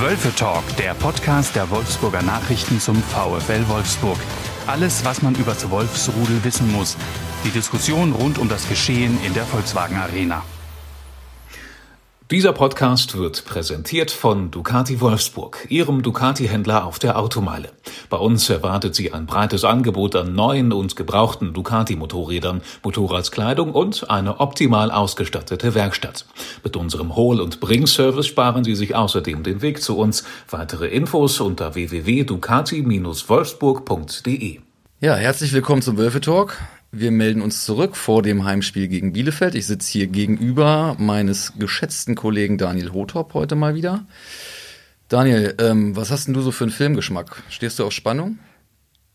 Wölfe Talk, der Podcast der Wolfsburger Nachrichten zum VfL Wolfsburg. Alles, was man über das Wolfsrudel wissen muss. Die Diskussion rund um das Geschehen in der Volkswagen Arena. Dieser Podcast wird präsentiert von Ducati Wolfsburg, Ihrem Ducati-Händler auf der Automeile. Bei uns erwartet Sie ein breites Angebot an neuen und gebrauchten Ducati-Motorrädern, Motorradskleidung und eine optimal ausgestattete Werkstatt. Mit unserem Hol- und Bring-Service sparen Sie sich außerdem den Weg zu uns. Weitere Infos unter www.ducati-wolfsburg.de. Ja, herzlich willkommen zum Wölfe Talk. Wir melden uns zurück vor dem Heimspiel gegen Bielefeld. Ich sitze hier gegenüber meines geschätzten Kollegen Daniel Hotop heute mal wieder. Daniel, ähm, was hast denn du so für einen Filmgeschmack? Stehst du auf Spannung?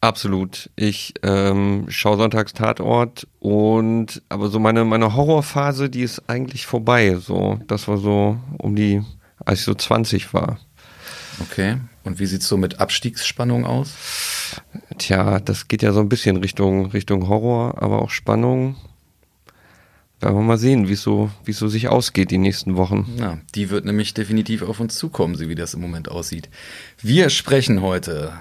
Absolut. Ich ähm, schaue sonntags Tatort und aber so meine meine Horrorphase, die ist eigentlich vorbei. So, das war so um die, als ich so 20 war. Okay. Und wie sieht's so mit Abstiegsspannung aus? Tja, das geht ja so ein bisschen Richtung, Richtung Horror, aber auch Spannung. Werden wir mal sehen, wie es so, es so sich ausgeht die nächsten Wochen. Ja, die wird nämlich definitiv auf uns zukommen, so wie das im Moment aussieht. Wir sprechen heute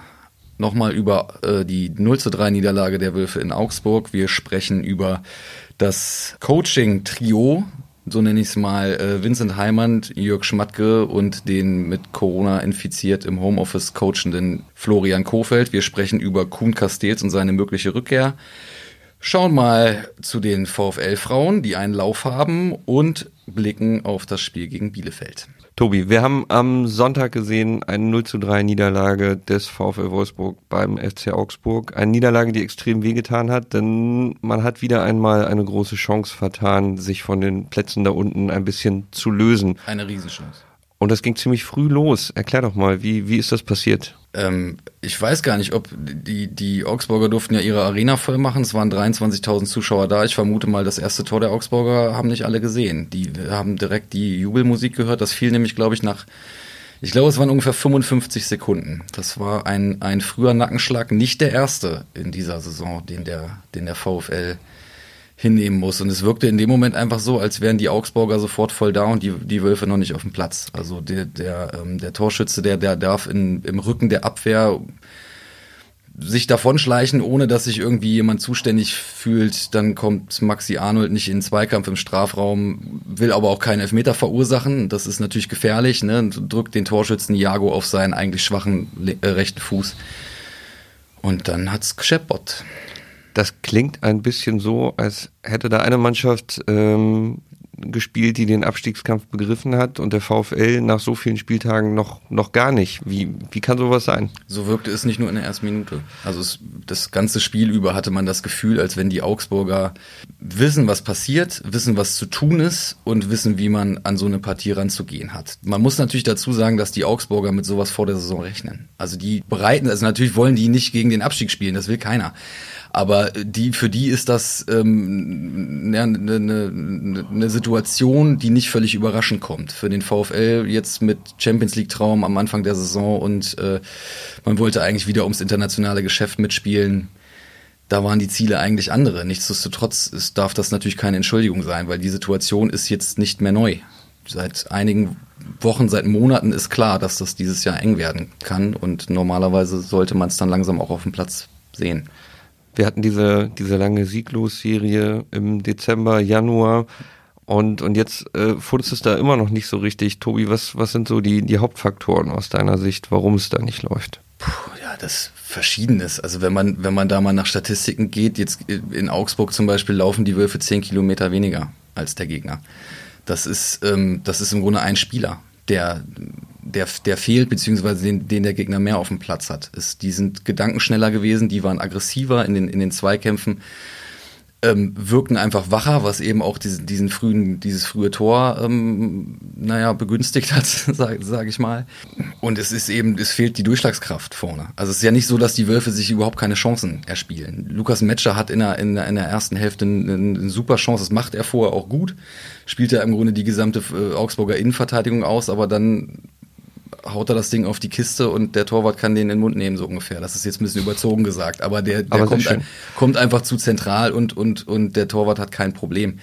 nochmal über äh, die 0 zu 3 Niederlage der Wölfe in Augsburg. Wir sprechen über das Coaching-Trio so nenne ich es mal, äh, Vincent Heimann, Jörg Schmatke und den mit Corona infiziert im Homeoffice coachenden Florian Kofeld. Wir sprechen über Kuhn Castells und seine mögliche Rückkehr. Schauen mal zu den VfL-Frauen, die einen Lauf haben und blicken auf das Spiel gegen Bielefeld. Tobi, wir haben am Sonntag gesehen eine 0 zu 3 Niederlage des VfL Wolfsburg beim FC Augsburg. Eine Niederlage, die extrem wehgetan hat, denn man hat wieder einmal eine große Chance vertan, sich von den Plätzen da unten ein bisschen zu lösen. Eine Riesenchance. Und das ging ziemlich früh los. Erklär doch mal, wie, wie ist das passiert? Ähm, ich weiß gar nicht, ob die, die Augsburger durften ja ihre Arena voll machen. Es waren 23.000 Zuschauer da. Ich vermute mal, das erste Tor der Augsburger haben nicht alle gesehen. Die haben direkt die Jubelmusik gehört. Das fiel nämlich, glaube ich, nach, ich glaube, es waren ungefähr 55 Sekunden. Das war ein, ein früher Nackenschlag, nicht der erste in dieser Saison, den der, den der VfL hinnehmen muss. Und es wirkte in dem Moment einfach so, als wären die Augsburger sofort voll da und die, die Wölfe noch nicht auf dem Platz. Also der, der, ähm, der Torschütze, der, der darf in, im Rücken der Abwehr sich davonschleichen, ohne dass sich irgendwie jemand zuständig fühlt. Dann kommt Maxi Arnold nicht in den Zweikampf im Strafraum, will aber auch keinen Elfmeter verursachen. Das ist natürlich gefährlich. Ne? Drückt den Torschützen Jago auf seinen eigentlich schwachen äh, rechten Fuß. Und dann hat's gescheppert das klingt ein bisschen so, als hätte da eine Mannschaft ähm, gespielt, die den Abstiegskampf begriffen hat und der VfL nach so vielen Spieltagen noch, noch gar nicht. Wie, wie kann sowas sein? So wirkte es nicht nur in der ersten Minute. Also es, das ganze Spiel über hatte man das Gefühl, als wenn die Augsburger wissen, was passiert, wissen, was zu tun ist und wissen, wie man an so eine Partie ranzugehen hat. Man muss natürlich dazu sagen, dass die Augsburger mit sowas vor der Saison rechnen. Also die bereiten, also natürlich wollen die nicht gegen den Abstieg spielen, das will keiner. Aber die, für die ist das ähm, ja, eine, eine, eine Situation, die nicht völlig überraschend kommt. Für den VfL jetzt mit Champions League Traum am Anfang der Saison und äh, man wollte eigentlich wieder ums internationale Geschäft mitspielen. Da waren die Ziele eigentlich andere. Nichtsdestotrotz es darf das natürlich keine Entschuldigung sein, weil die Situation ist jetzt nicht mehr neu. Seit einigen Wochen, seit Monaten ist klar, dass das dieses Jahr eng werden kann und normalerweise sollte man es dann langsam auch auf dem Platz sehen. Wir hatten diese, diese lange Sieglos-Serie im Dezember, Januar. Und, und jetzt äh, funzt es da immer noch nicht so richtig. Tobi, was, was sind so die, die Hauptfaktoren aus deiner Sicht, warum es da nicht läuft? Puh, ja, das Verschiedenes. Also wenn man, wenn man da mal nach Statistiken geht, jetzt in Augsburg zum Beispiel laufen die Wölfe zehn Kilometer weniger als der Gegner. Das ist, ähm, das ist im Grunde ein Spieler, der der, der fehlt, beziehungsweise den, den der Gegner mehr auf dem Platz hat. Ist, die sind gedankenschneller gewesen, die waren aggressiver in den, in den Zweikämpfen, ähm, wirkten einfach wacher, was eben auch diesen, diesen frühen, dieses frühe Tor, ähm, naja, begünstigt hat, sage sag ich mal. Und es ist eben, es fehlt die Durchschlagskraft vorne. Also es ist ja nicht so, dass die Wölfe sich überhaupt keine Chancen erspielen. Lukas Metscher hat in der, in der, in der ersten Hälfte eine, eine super Chance, das macht er vorher auch gut, spielt er im Grunde die gesamte äh, Augsburger Innenverteidigung aus, aber dann haut er das Ding auf die Kiste und der Torwart kann den in den Mund nehmen, so ungefähr. Das ist jetzt ein bisschen überzogen gesagt, aber der, der aber kommt, ein, kommt, einfach zu zentral und, und, und der Torwart hat kein Problem.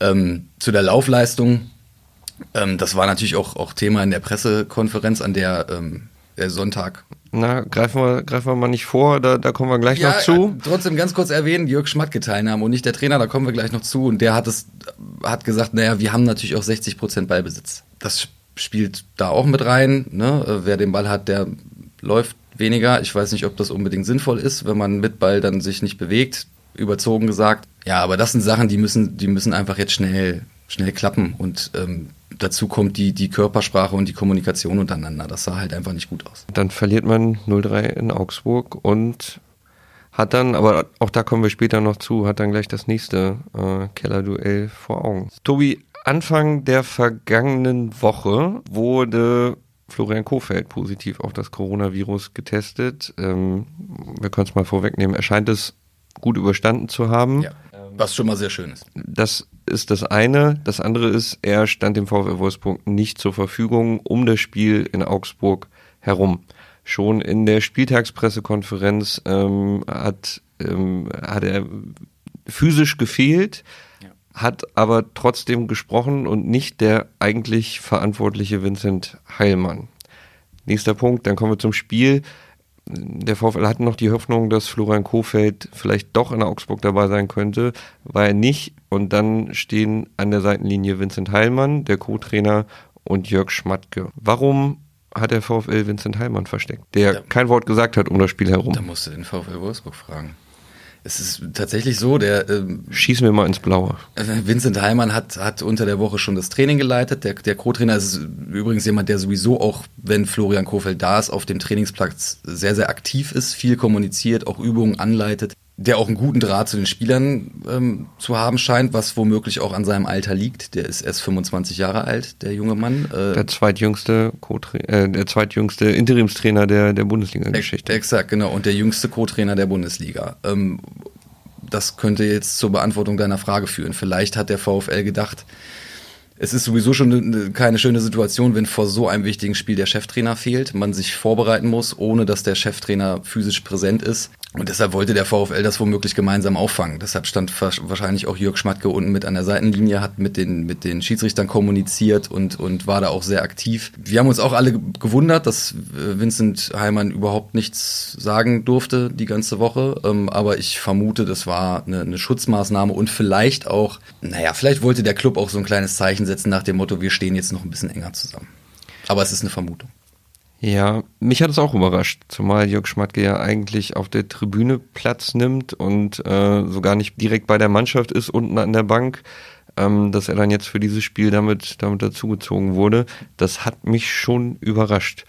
Ähm, zu der Laufleistung Ähm, das war natürlich auch, auch Thema in der Pressekonferenz, an der ähm, der Sonntag. Na, greifen wir, greifen wir mal nicht vor, da, da kommen wir gleich ja, noch zu. Äh, trotzdem ganz kurz erwähnen, Jörg Schmatke teilnahm und nicht der Trainer, da kommen wir gleich noch zu. Und der hat es, hat gesagt, naja, wir haben natürlich auch 60 Prozent Ballbesitz. Das spielt da auch mit rein. Ne? Äh, wer den Ball hat, der läuft weniger. Ich weiß nicht, ob das unbedingt sinnvoll ist, wenn man mit Ball dann sich nicht bewegt. Überzogen gesagt. Ja, aber das sind Sachen, die müssen, die müssen einfach jetzt schnell, schnell klappen. Und ähm, dazu kommt die, die Körpersprache und die Kommunikation untereinander. Das sah halt einfach nicht gut aus. Dann verliert man 0-3 in Augsburg und hat dann, aber auch da kommen wir später noch zu, hat dann gleich das nächste äh, Kellerduell vor Augen. Tobi, Anfang der vergangenen Woche wurde Florian Kofeld positiv auf das Coronavirus getestet. Ähm, wir können es mal vorwegnehmen. Er scheint es gut überstanden zu haben. Ja, was schon mal sehr schön ist. Das ist das eine. Das andere ist, er stand dem VfL Wolfsburg nicht zur Verfügung um das Spiel in Augsburg herum. Schon in der Spieltagspressekonferenz ähm, hat, ähm, hat er physisch gefehlt. Hat aber trotzdem gesprochen und nicht der eigentlich verantwortliche Vincent Heilmann. Nächster Punkt, dann kommen wir zum Spiel der VfL hatte noch die Hoffnung, dass Florian Kofeld vielleicht doch in Augsburg dabei sein könnte, war er nicht. Und dann stehen an der Seitenlinie Vincent Heilmann, der Co-Trainer, und Jörg Schmatke. Warum hat der VfL Vincent Heilmann versteckt, der da, kein Wort gesagt hat um das Spiel herum? Da musst du den VfL Wolfsburg fragen. Es ist tatsächlich so, der. Ähm, Schießen wir mal ins Blaue. Vincent Heimann hat, hat unter der Woche schon das Training geleitet. Der, der Co-Trainer ist übrigens jemand, der sowieso auch, wenn Florian Kofeld da ist, auf dem Trainingsplatz sehr, sehr aktiv ist, viel kommuniziert, auch Übungen anleitet der auch einen guten Draht zu den Spielern ähm, zu haben scheint, was womöglich auch an seinem Alter liegt. Der ist erst 25 Jahre alt, der junge Mann. Äh, der zweitjüngste äh, der zweitjüngste Interimstrainer der, der Bundesliga-Geschichte. Exakt, genau. Und der jüngste Co-Trainer der Bundesliga. Ähm, das könnte jetzt zur Beantwortung deiner Frage führen. Vielleicht hat der VfL gedacht, es ist sowieso schon keine schöne Situation, wenn vor so einem wichtigen Spiel der Cheftrainer fehlt, man sich vorbereiten muss, ohne dass der Cheftrainer physisch präsent ist. Und deshalb wollte der VfL das womöglich gemeinsam auffangen. Deshalb stand wahrscheinlich auch Jörg Schmatke unten mit an der Seitenlinie, hat mit den, mit den Schiedsrichtern kommuniziert und, und war da auch sehr aktiv. Wir haben uns auch alle gewundert, dass äh, Vincent Heimann überhaupt nichts sagen durfte die ganze Woche. Ähm, aber ich vermute, das war eine, eine Schutzmaßnahme und vielleicht auch, naja, vielleicht wollte der Club auch so ein kleines Zeichen setzen nach dem Motto, wir stehen jetzt noch ein bisschen enger zusammen. Aber es ist eine Vermutung. Ja, mich hat es auch überrascht, zumal Jörg Schmatke ja eigentlich auf der Tribüne Platz nimmt und äh, sogar nicht direkt bei der Mannschaft ist, unten an der Bank, ähm, dass er dann jetzt für dieses Spiel damit, damit dazugezogen wurde. Das hat mich schon überrascht.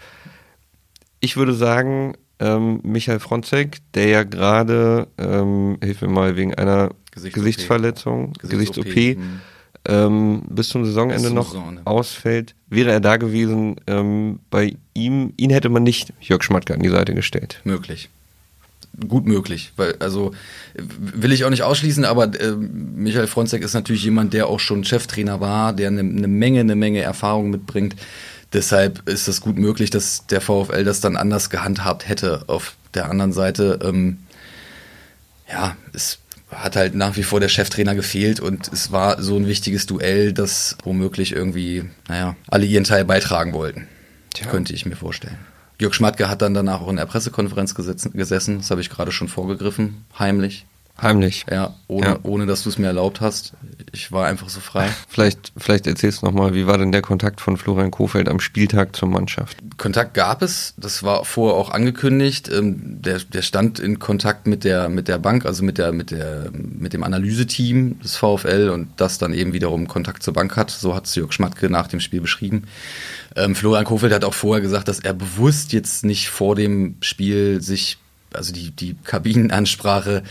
Ich würde sagen, ähm, Michael Fronzek, der ja gerade, ähm, hilf mir mal, wegen einer Gesichts Gesichtsverletzung, Gesichts-OP, Gesichts ähm, bis zum Saisonende bis noch Saisonende. ausfällt, wäre er da gewesen. Ähm, bei ihm, ihn hätte man nicht Jörg Schmatke an die Seite gestellt. Möglich. Gut möglich, weil also will ich auch nicht ausschließen, aber äh, Michael Fronzek ist natürlich jemand, der auch schon Cheftrainer war, der eine ne Menge, eine Menge Erfahrung mitbringt. Deshalb ist es gut möglich, dass der VfL das dann anders gehandhabt hätte. Auf der anderen Seite, ähm, ja, es hat halt nach wie vor der Cheftrainer gefehlt und es war so ein wichtiges Duell, dass womöglich irgendwie, naja, alle ihren Teil beitragen wollten. Tja. Könnte ich mir vorstellen. Jörg Schmatke hat dann danach auch in der Pressekonferenz gesessen, das habe ich gerade schon vorgegriffen, heimlich. Heimlich. Ja, ohne, ja. ohne dass du es mir erlaubt hast. Ich war einfach so frei. Vielleicht, vielleicht erzählst du nochmal, wie war denn der Kontakt von Florian Kofeld am Spieltag zur Mannschaft? Kontakt gab es, das war vorher auch angekündigt. Ähm, der, der stand in Kontakt mit der, mit der Bank, also mit, der, mit, der, mit dem Analyseteam des VfL und das dann eben wiederum Kontakt zur Bank hat. So hat es Jörg Schmatke nach dem Spiel beschrieben. Ähm, Florian Kofeld hat auch vorher gesagt, dass er bewusst jetzt nicht vor dem Spiel sich also die, die Kabinenansprache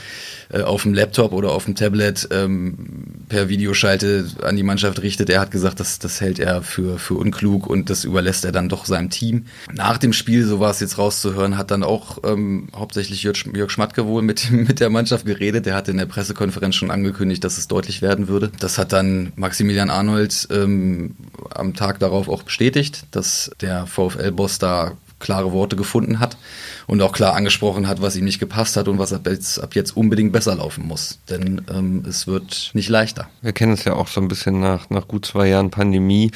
äh, auf dem Laptop oder auf dem Tablet ähm, per Videoschalte an die Mannschaft richtet. Er hat gesagt, das, das hält er für, für unklug und das überlässt er dann doch seinem Team. Nach dem Spiel, so war es jetzt rauszuhören, hat dann auch ähm, hauptsächlich Jörg, Schmatke wohl mit, mit der Mannschaft geredet. Der hatte in der Pressekonferenz schon angekündigt, dass es deutlich werden würde. Das hat dann Maximilian Arnold ähm, am Tag darauf auch bestätigt, dass der VfL-Boss da klare Worte gefunden hat und auch klar angesprochen hat, was ihm nicht gepasst hat und was ab jetzt, ab jetzt unbedingt besser laufen muss. Denn ähm, es wird nicht leichter. Wir kennen es ja auch so ein bisschen nach, nach gut zwei Jahren Pandemie.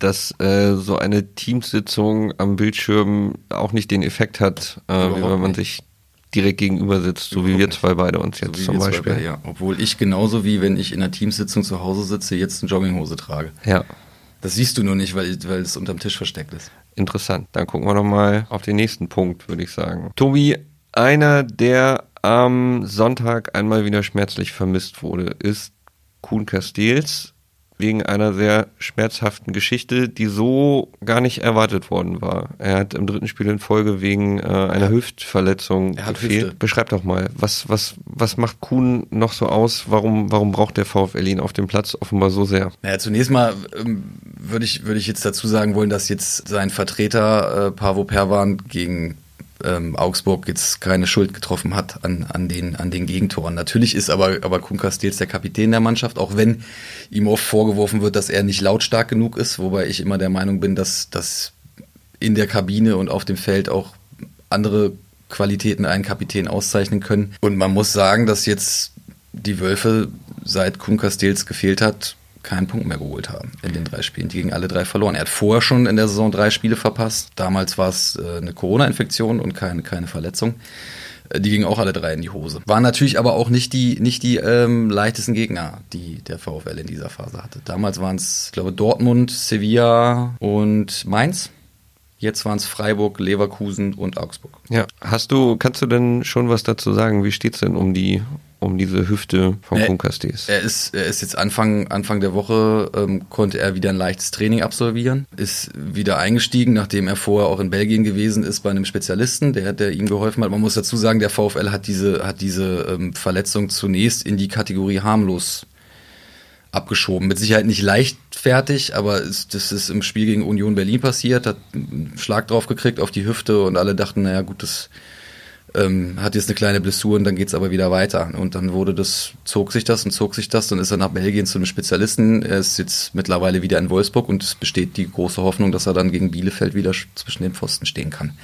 dass äh, so eine Teamsitzung am Bildschirm auch nicht den Effekt hat, äh, wie wenn man sich direkt gegenüber sitzt, so wie wir zwei beide uns jetzt so zum Beispiel. Beide, ja. Obwohl ich genauso wie wenn ich in einer Teamsitzung zu Hause sitze, jetzt eine Jogginghose trage. Ja. Das siehst du nur nicht, weil, weil es unterm Tisch versteckt ist. Interessant. Dann gucken wir noch mal auf den nächsten Punkt, würde ich sagen. Tobi, einer, der am Sonntag einmal wieder schmerzlich vermisst wurde, ist Kuhn Castells wegen einer sehr schmerzhaften Geschichte, die so gar nicht erwartet worden war. Er hat im dritten Spiel in Folge wegen äh, einer Hüftverletzung er hat gefehlt. Hüfte. Beschreib doch mal, was, was, was macht Kuhn noch so aus? Warum, warum braucht der VfL ihn auf dem Platz offenbar so sehr? Naja, zunächst mal ähm, würde ich, würde ich jetzt dazu sagen wollen, dass jetzt sein Vertreter äh, Pavo Perwan gegen ähm, Augsburg jetzt keine Schuld getroffen hat an, an, den, an den Gegentoren. Natürlich ist aber, aber Kuhn Castells der Kapitän der Mannschaft, auch wenn ihm oft vorgeworfen wird, dass er nicht lautstark genug ist, wobei ich immer der Meinung bin, dass, dass in der Kabine und auf dem Feld auch andere Qualitäten einen Kapitän auszeichnen können. Und man muss sagen, dass jetzt die Wölfe, seit Kuhn Castells gefehlt hat, keinen Punkt mehr geholt haben in den drei Spielen. Die gegen alle drei verloren. Er hat vorher schon in der Saison drei Spiele verpasst. Damals war es äh, eine Corona-Infektion und keine, keine Verletzung. Äh, die gingen auch alle drei in die Hose. Waren natürlich aber auch nicht die, nicht die ähm, leichtesten Gegner, die der VfL in dieser Phase hatte. Damals waren es, ich glaube, Dortmund, Sevilla und Mainz. Jetzt waren es Freiburg, Leverkusen und Augsburg. Ja, hast du, kannst du denn schon was dazu sagen? Wie steht es denn um die um diese Hüfte von er, Kunkastes? Er ist, er ist jetzt Anfang, Anfang der Woche, ähm, konnte er wieder ein leichtes Training absolvieren, ist wieder eingestiegen, nachdem er vorher auch in Belgien gewesen ist bei einem Spezialisten, der, der ihm geholfen hat. Man muss dazu sagen, der VfL hat diese, hat diese ähm, Verletzung zunächst in die Kategorie harmlos abgeschoben. Mit Sicherheit nicht leichtfertig, aber es, das ist im Spiel gegen Union Berlin passiert, hat einen Schlag drauf gekriegt auf die Hüfte und alle dachten, naja gut, das ähm, hat jetzt eine kleine Blessur und dann geht's aber wieder weiter. Und dann wurde das, zog sich das und zog sich das, dann ist er nach Belgien zu einem Spezialisten. Er ist jetzt mittlerweile wieder in Wolfsburg und es besteht die große Hoffnung, dass er dann gegen Bielefeld wieder zwischen den Pfosten stehen kann.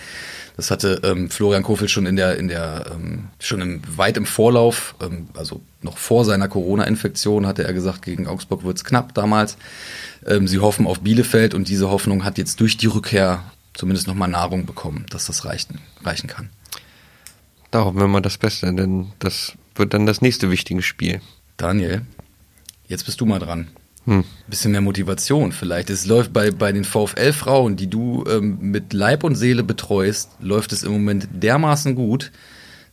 Das hatte ähm, Florian Kofel schon in der, in der, ähm, schon im, weit im Vorlauf, ähm, also noch vor seiner Corona-Infektion, hatte er gesagt, gegen Augsburg wird's knapp damals. Ähm, sie hoffen auf Bielefeld und diese Hoffnung hat jetzt durch die Rückkehr zumindest nochmal Nahrung bekommen, dass das reichen, reichen kann. Da hoffen wir mal das Beste, denn das wird dann das nächste wichtige Spiel. Daniel, jetzt bist du mal dran. Hm. Bisschen mehr Motivation vielleicht. Es läuft bei, bei den VfL-Frauen, die du ähm, mit Leib und Seele betreust, läuft es im Moment dermaßen gut,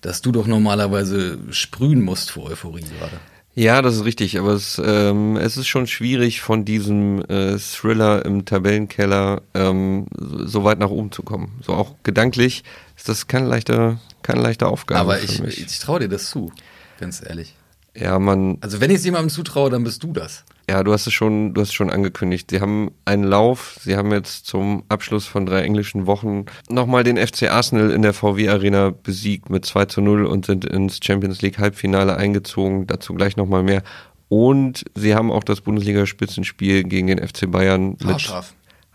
dass du doch normalerweise sprühen musst vor Euphorie gerade. Ja, das ist richtig, aber es, ähm, es ist schon schwierig, von diesem äh, Thriller im Tabellenkeller ähm, so weit nach oben zu kommen. So auch gedanklich ist das keine leichte, keine leichte Aufgabe. Aber ich, ich traue dir das zu, ganz ehrlich. Ja, man. Also wenn ich es jemandem zutraue, dann bist du das. Ja, du hast es schon, du hast es schon angekündigt. Sie haben einen Lauf. Sie haben jetzt zum Abschluss von drei englischen Wochen nochmal den FC Arsenal in der VW Arena besiegt mit 2 zu 0 und sind ins Champions League Halbfinale eingezogen. Dazu gleich nochmal mehr. Und sie haben auch das Bundesliga-Spitzenspiel gegen den FC Bayern mit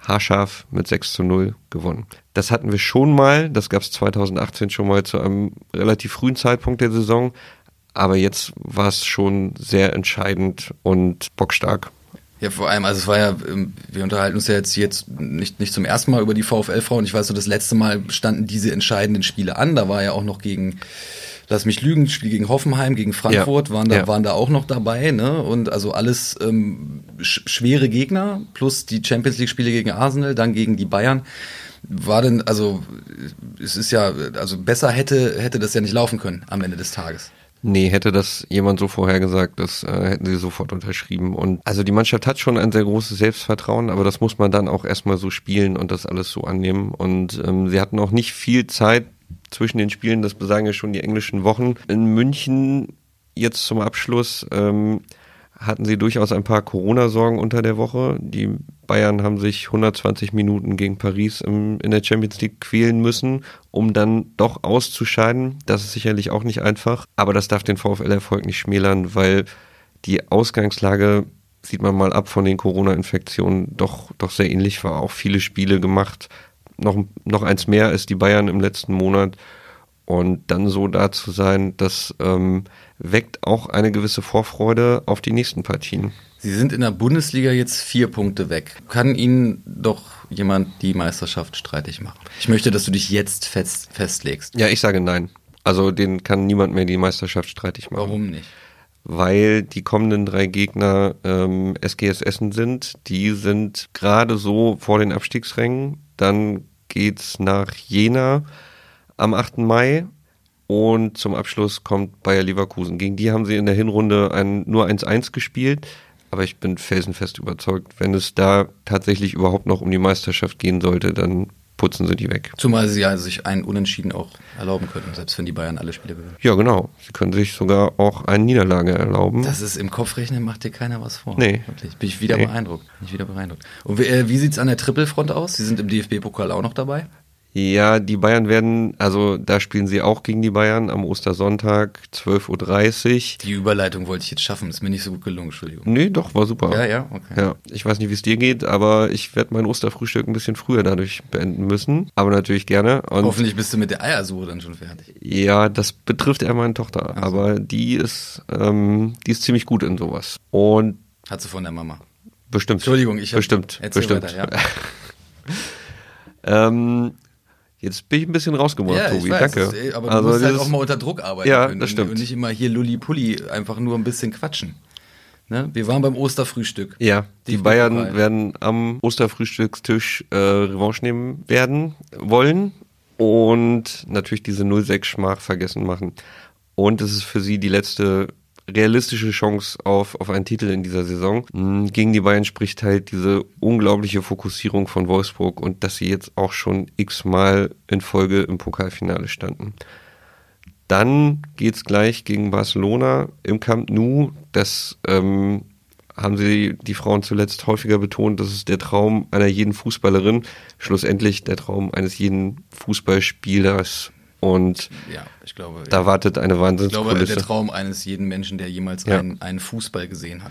haarscharf mit 6 zu 0 gewonnen. Das hatten wir schon mal, das gab es 2018 schon mal zu einem relativ frühen Zeitpunkt der Saison, aber jetzt war es schon sehr entscheidend und bockstark. Ja, vor allem, also es war ja, ähm, wir unterhalten uns ja jetzt, jetzt nicht, nicht zum ersten Mal über die VfL-Frauen. Ich weiß so, das letzte Mal standen diese entscheidenden Spiele an. Da war ja auch noch gegen, lass mich lügen, Spiel gegen Hoffenheim, gegen Frankfurt, ja. waren, da, ja. waren da auch noch dabei. Ne? Und also alles ähm, sch schwere Gegner, plus die Champions League-Spiele gegen Arsenal, dann gegen die Bayern war denn, also es ist ja, also besser hätte, hätte das ja nicht laufen können am Ende des Tages. Nee, hätte das jemand so vorhergesagt, das äh, hätten sie sofort unterschrieben. Und also die Mannschaft hat schon ein sehr großes Selbstvertrauen, aber das muss man dann auch erstmal so spielen und das alles so annehmen. Und ähm, sie hatten auch nicht viel Zeit zwischen den Spielen, das besagen ja schon die englischen Wochen. In München jetzt zum Abschluss ähm, hatten sie durchaus ein paar Corona-Sorgen unter der Woche. Die Bayern haben sich 120 Minuten gegen Paris im, in der Champions League quälen müssen, um dann doch auszuscheiden. Das ist sicherlich auch nicht einfach, aber das darf den VfL-Erfolg nicht schmälern, weil die Ausgangslage sieht man mal ab von den Corona-Infektionen doch, doch sehr ähnlich war. Auch viele Spiele gemacht, noch, noch eins mehr als die Bayern im letzten Monat. Und dann so da zu sein, das ähm, weckt auch eine gewisse Vorfreude auf die nächsten Partien. Sie sind in der Bundesliga jetzt vier Punkte weg. Kann Ihnen doch jemand die Meisterschaft streitig machen? Ich möchte, dass du dich jetzt fest, festlegst. Ja, ich sage nein. Also den kann niemand mehr die Meisterschaft streitig machen. Warum nicht? Weil die kommenden drei Gegner ähm, SGS Essen sind. Die sind gerade so vor den Abstiegsrängen. Dann geht's nach Jena am 8. Mai und zum Abschluss kommt Bayer Leverkusen. Gegen die haben sie in der Hinrunde ein, nur 1-1 gespielt. Aber ich bin felsenfest überzeugt, wenn es da tatsächlich überhaupt noch um die Meisterschaft gehen sollte, dann putzen sie die weg. Zumal sie ja sich einen Unentschieden auch erlauben könnten, selbst wenn die Bayern alle Spiele gewinnen. Ja, genau. Sie können sich sogar auch eine Niederlage erlauben. Das ist im Kopfrechnen, macht dir keiner was vor. Nee. Wirklich. Bin ich wieder Nee. beeindruckt. Bin ich wieder beeindruckt. Und wie, äh, wie sieht's an der Trippelfront aus? Sie sind im DFB-Pokal auch noch dabei? Ja, die Bayern werden, also da spielen sie auch gegen die Bayern am Ostersonntag, 12.30 Uhr. Die Überleitung wollte ich jetzt schaffen, ist mir nicht so gut gelungen, Entschuldigung. Nee, doch, war super. Ja, ja, okay. Ja, ich weiß nicht, wie es dir geht, aber ich werde mein Osterfrühstück ein bisschen früher dadurch beenden müssen. Aber natürlich gerne. Und Hoffentlich bist du mit der Eiersuche dann schon fertig. Ja, das betrifft eher meine Tochter, so. aber die ist, ähm, die ist ziemlich gut in sowas. Und Hat sie von der Mama. bestimmt. Entschuldigung, ich hab- bestimmt, bestimmt. weiter, ja. ähm, jetzt bin ich ein bisschen rausgebracht, Tobi. Danke. das ist, aber du also musst halt auch mal unter Druck arbeiten Ja, können das und- stimmt. Und nicht immer hier Lulli-Pulli, einfach nur ein bisschen quatschen. Ne? Wir waren beim Osterfrühstück. ja, die. Bayern werden am Osterfrühstückstisch äh, Revanche nehmen werden wollen und natürlich diese 0-6-Schmach vergessen machen. Und es ist für sie die letzte realistische Chance auf, auf einen Titel in dieser Saison. Mm, Gegen die Bayern spricht halt diese unglaubliche Fokussierung von Wolfsburg und dass sie jetzt auch schon x-mal in Folge im Pokalfinale standen. Dann geht's gleich gegen Barcelona im Camp Nou. Das ähm, haben sie die Frauen zuletzt häufiger betont. Das ist der Traum einer jeden Fußballerin. Schlussendlich der Traum eines jeden Fußballspielers. Und Ja, ich glaube. da ja. wartet eine ich glaube, Wahnsinnskulisse. der Traum eines jeden Menschen, der jemals Ja. einen, einen Fußball gesehen hat.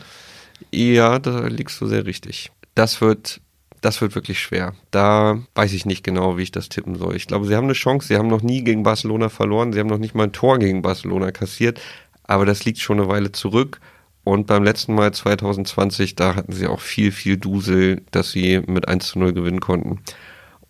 Ja, da liegst du sehr richtig. Das wird, das wird wirklich schwer. Da weiß ich nicht genau, wie ich das tippen soll. Ich glaube, sie haben eine Chance. Sie haben noch nie gegen Barcelona verloren. Sie haben noch nicht mal ein Tor gegen Barcelona kassiert. Aber das liegt schon eine Weile zurück. Und beim letzten Mal 2020, da hatten sie auch viel, viel Dusel, dass sie mit 1 zu 0 gewinnen konnten,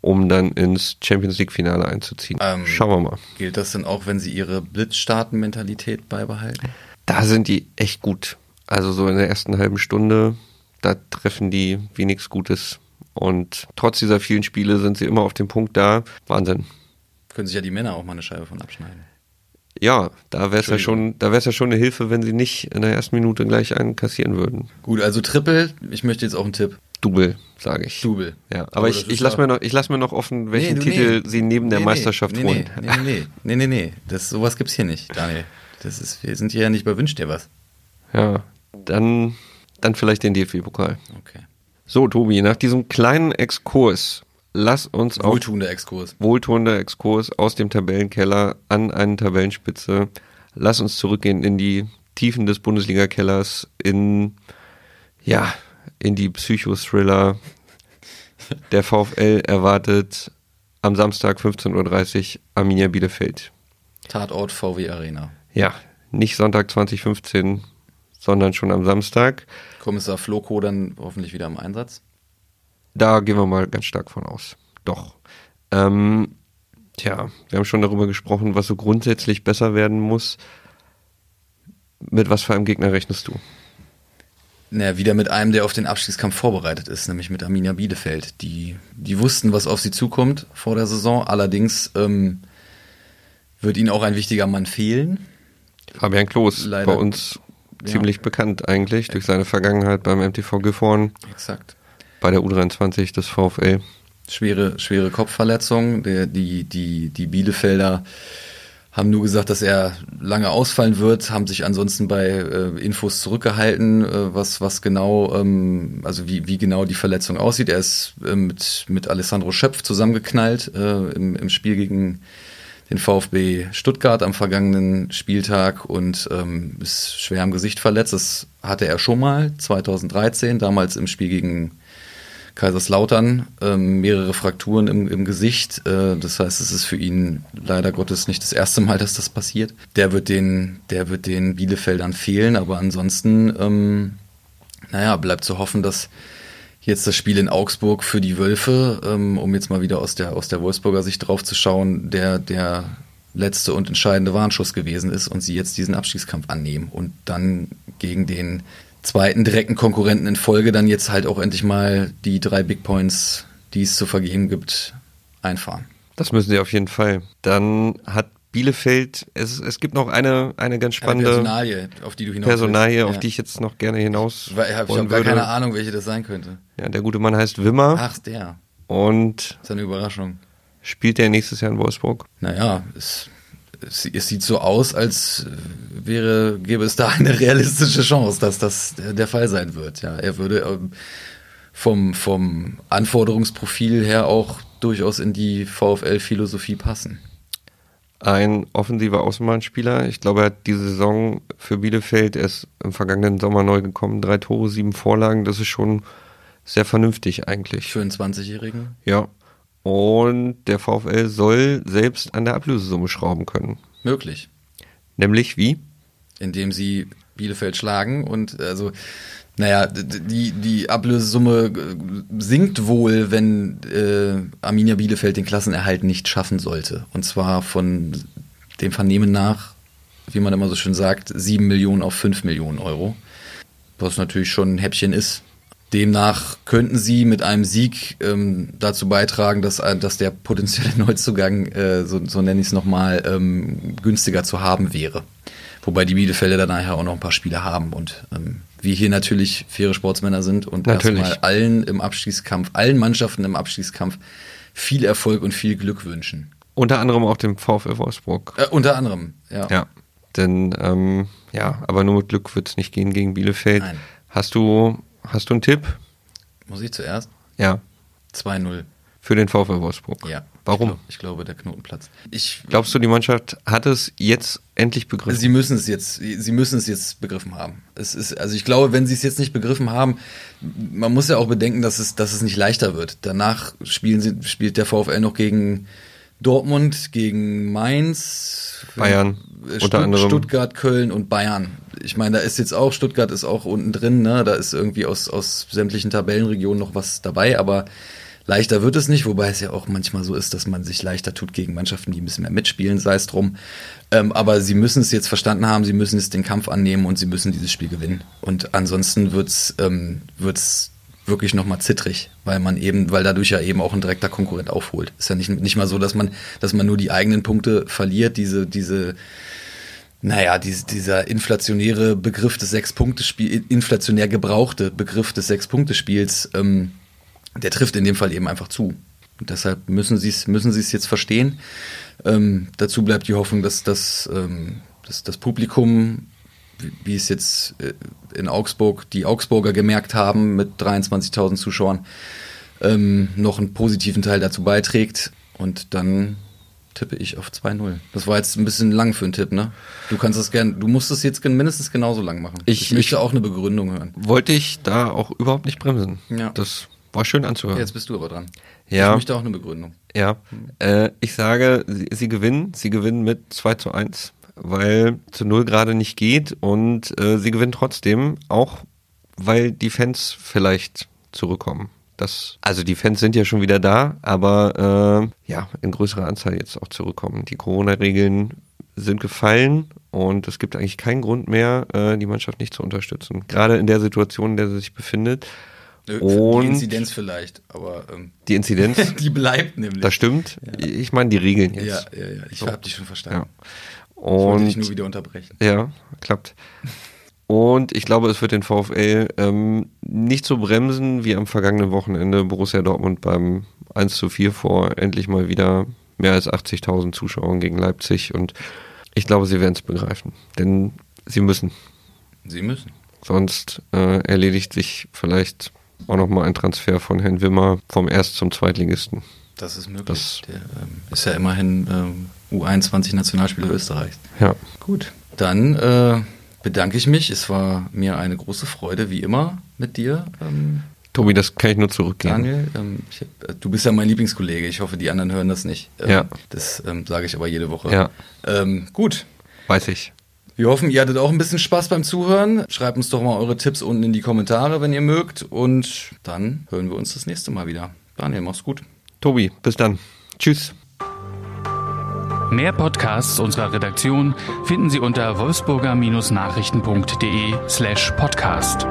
um dann ins Champions League Finale einzuziehen. Ähm, Schauen wir mal. Gilt das denn auch, wenn sie ihre Blitzstarten-Mentalität beibehalten? Da sind die echt gut. Also so in der ersten halben Stunde, da treffen die wie nichts Gutes. Und trotz dieser vielen Spiele sind sie immer auf dem Punkt da. Wahnsinn. Können sich ja die Männer auch mal eine Scheibe von abschneiden. Ja, da wäre es ja schon, da wäre es ja schon eine Hilfe, wenn sie nicht in der ersten Minute gleich einen kassieren würden. Gut, also Triple, ich möchte jetzt auch einen Tipp. Double, sage ich. Double. Ja, aber, Aber ich, ich lasse mir noch, ich lass mir noch offen, welchen Nee, Titel nee. sie neben der Nee, Meisterschaft nee, holen. Nee, nee, nee, nee, nee, nee. Das, sowas gibt's hier nicht, Daniel. Das ist, wir sind hier ja nicht bei Wünsch dir was. Ja, dann, dann vielleicht den DFB-Pokal. Okay. So, Tobi, nach diesem kleinen Exkurs, lass uns auf Wohltuender Exkurs. wohltuender Exkurs aus dem Tabellenkeller an eine Tabellenspitze. Lass uns zurückgehen in die Tiefen des Bundesliga-Kellers, in, ja, in die Psychothriller. Der VfL erwartet am Samstag 15.30 Uhr Arminia Bielefeld. Tatort VW Arena. Ja, nicht Sonntag 2015, sondern schon am Samstag. Kommissar Floko dann hoffentlich wieder im Einsatz. Da gehen wir mal ganz stark von aus. Doch. Ähm, tja, wir haben schon darüber gesprochen, was so grundsätzlich besser werden muss. Mit was für einem Gegner rechnest du? Naja, wieder mit einem, der auf den Abstiegskampf vorbereitet ist, nämlich mit Arminia Bielefeld. Die, die wussten, was auf sie zukommt vor der Saison. Allerdings ähm, wird ihnen auch ein wichtiger Mann fehlen. Fabian Klos, Leider. bei uns Ja. ziemlich bekannt eigentlich durch seine Vergangenheit beim MTV Gifhorn, Exakt. Bei der U23 des VfL. Schwere, schwere Kopfverletzung. Der, die, die, die Bielefelder haben nur gesagt, dass er lange ausfallen wird, haben sich ansonsten bei äh, Infos zurückgehalten, äh, was, was genau, ähm, also wie, wie genau die Verletzung aussieht. Er ist äh, mit, mit Alessandro Schöpf zusammengeknallt äh, im, im Spiel gegen den VfB Stuttgart am vergangenen Spieltag und ähm, ist schwer am Gesicht verletzt. Das hatte er schon mal 2013, damals im Spiel gegen Kaiserslautern, ähm, mehrere Frakturen im, im Gesicht. Äh, das heißt, es ist für ihn leider Gottes nicht das erste Mal, dass das passiert. Der wird den, der wird den Bielefeldern fehlen, aber ansonsten ähm, Naja, bleibt zu hoffen, dass jetzt das Spiel in Augsburg für die Wölfe, ähm, um jetzt mal wieder aus der, aus der Wolfsburger Sicht drauf zu schauen, der, der letzte und entscheidende Warnschuss gewesen ist und sie jetzt diesen Abstiegskampf annehmen und dann gegen den zweiten direkten Konkurrenten in Folge dann jetzt halt auch endlich mal die drei Big Points, die es zu vergeben gibt, einfahren. Das müssen sie auf jeden Fall. Dann hat Bielefeld, es, es gibt noch eine, eine ganz spannende Eine Personalie, auf die du hinaus Personalie, willst. auf Ja. die ich jetzt noch gerne hinaus Weil Ich habe hab gar keine Ahnung, welche das sein könnte. Ja, der gute Mann heißt Wimmer Ach, der. und Das ist eine Überraschung. spielt der nächstes Jahr in Wolfsburg. Naja, es, es, es sieht so aus, als wäre, gäbe es da eine realistische Chance, dass das der Fall sein wird. Ja, er würde ähm, vom, vom Anforderungsprofil her auch durchaus in die VfL-Philosophie passen. Ein offensiver Außenbahnspieler. Ich glaube, er hat diese Saison für Bielefeld erst im vergangenen Sommer neu gekommen. Drei Tore, sieben Vorlagen. Das ist schon sehr vernünftig eigentlich. Für einen 20-Jährigen. Ja. Und der VfL soll selbst an der Ablösesumme schrauben können. Möglich. Nämlich wie? indem sie Bielefeld schlagen und also naja, die, die Ablösesumme sinkt wohl, wenn äh, Arminia Bielefeld den Klassenerhalt nicht schaffen sollte. Und zwar von dem Vernehmen nach, wie man immer so schön sagt, 7 Millionen auf 5 Millionen Euro. Was natürlich schon ein Häppchen ist. Demnach könnten sie mit einem Sieg ähm, dazu beitragen, dass, äh, dass der potenzielle Neuzugang, äh, so, so nenne ich es nochmal, ähm, günstiger zu haben wäre. Wobei die Bielefelder dann nachher auch noch ein paar Spiele haben und ähm, wir hier natürlich faire Sportsmänner sind und Natürlich. erstmal allen im Abstiegskampf, allen Mannschaften im Abstiegskampf viel Erfolg und viel Glück wünschen. Unter anderem auch dem VfL Wolfsburg. Äh, unter anderem, ja. Ja. Denn, ähm, ja, aber nur mit Glück wird es nicht gehen gegen Bielefeld. Nein. Hast du, hast du einen Tipp? Muss ich zuerst? Ja. 2-0. Für den VfL Wolfsburg. Ja. Warum? Ich, glaub, ich glaube, der Knotenplatz. Ich Glaubst du, die Mannschaft hat es jetzt endlich begriffen? Sie müssen es jetzt, sie müssen es jetzt begriffen haben. Es ist, also ich glaube, wenn sie es jetzt nicht begriffen haben, man muss ja auch bedenken, dass es, dass es nicht leichter wird. Danach spielen sie, spielt der VfL noch gegen Dortmund, gegen Mainz, Bayern, äh, unter Stutt- anderem. Stuttgart, Köln und Bayern. Ich meine, da ist jetzt auch, Stuttgart ist auch unten drin, ne? Da ist irgendwie aus, aus sämtlichen Tabellenregionen noch was dabei, aber leichter wird es nicht, wobei es ja auch manchmal so ist, dass man sich leichter tut gegen Mannschaften, die ein bisschen mehr mitspielen, sei es drum. Ähm, aber sie müssen es jetzt verstanden haben, sie müssen jetzt den Kampf annehmen und sie müssen dieses Spiel gewinnen. Und ansonsten wird's ähm, wird's wirklich nochmal zittrig, weil man eben, weil dadurch ja eben auch ein direkter Konkurrent aufholt. Ist ja nicht, nicht mal so, dass man, dass man nur die eigenen Punkte verliert, diese, diese, naja, dies, dieser inflationäre Begriff des Sechs-Punkte-Spiels, inflationär gebrauchte Begriff des Sechs-Punkte-Spiels, ähm, der trifft in dem Fall eben einfach zu. Und deshalb müssen sie es müssen sie's jetzt verstehen. Ähm, dazu bleibt die Hoffnung, dass, dass, ähm, dass das Publikum, wie, es jetzt äh, in Augsburg, die Augsburger gemerkt haben mit 23.000 Zuschauern, ähm, noch einen positiven Teil dazu beiträgt. Und dann tippe ich auf 2-0. Das war jetzt ein bisschen lang für einen Tipp, ne? Du kannst das gern, du musst es jetzt mindestens genauso lang machen. Ich- möchte ich- auch eine Begründung hören. Wollte ich da auch überhaupt nicht bremsen. Ja. Das war schön anzuhören. Jetzt bist du aber dran. Ja. Ich möchte auch eine Begründung. Ja, äh, ich sage, sie, sie gewinnen. Sie gewinnen mit 2 zu 1, weil zu 0 gerade nicht geht und äh, sie gewinnen trotzdem, auch weil die Fans vielleicht zurückkommen. Das, also die Fans sind ja schon wieder da, aber äh, ja, in größerer Anzahl jetzt auch zurückkommen. Die Corona-Regeln sind gefallen und es gibt eigentlich keinen Grund mehr, äh, die Mannschaft nicht zu unterstützen. Gerade in der Situation, in der sie sich befindet. Äh, Und- die Inzidenz vielleicht, aber ähm, Die Inzidenz, die bleibt nämlich. das stimmt. Ich meine die Regeln jetzt. Ja, ja, ja. Ich So. habe dich schon verstanden. Ja. Ich wollte dich nur Und wieder unterbrechen. ja, klappt. Und ich glaube, es wird den VfL ähm, nicht so bremsen wie am vergangenen Wochenende Borussia Dortmund beim 1 zu 4 vor endlich mal wieder mehr als 80.000 Zuschauern gegen Leipzig. Und ich glaube, sie werden es begreifen. Denn sie müssen. Sie müssen. Sonst äh, erledigt sich vielleicht auch nochmal ein Transfer von Herrn Wimmer vom Erst- zum Zweitligisten. Das ist möglich. Das Der ähm, ist ja immerhin ähm, U21-Nationalspieler Österreichs. Ja. Gut. Dann äh, bedanke ich mich. Es war mir eine große Freude, wie immer, mit dir. Ähm, Tobi, das kann ich nur zurückgeben. Daniel, ähm, ich, äh, du bist ja mein Lieblingskollege. Ich hoffe, die anderen hören das nicht. Ähm, ja. Das ähm, sage ich aber jede Woche. Ja. Ähm, gut. Weiß ich. Wir hoffen, ihr hattet auch ein bisschen Spaß beim Zuhören. Schreibt uns doch mal eure Tipps unten in die Kommentare, wenn ihr mögt. Und dann hören wir uns das nächste Mal wieder. Daniel, mach's gut. Tobi, bis dann. Tschüss. Mehr Podcasts unserer Redaktion finden Sie unter wolfsburger-nachrichten.de slash podcast.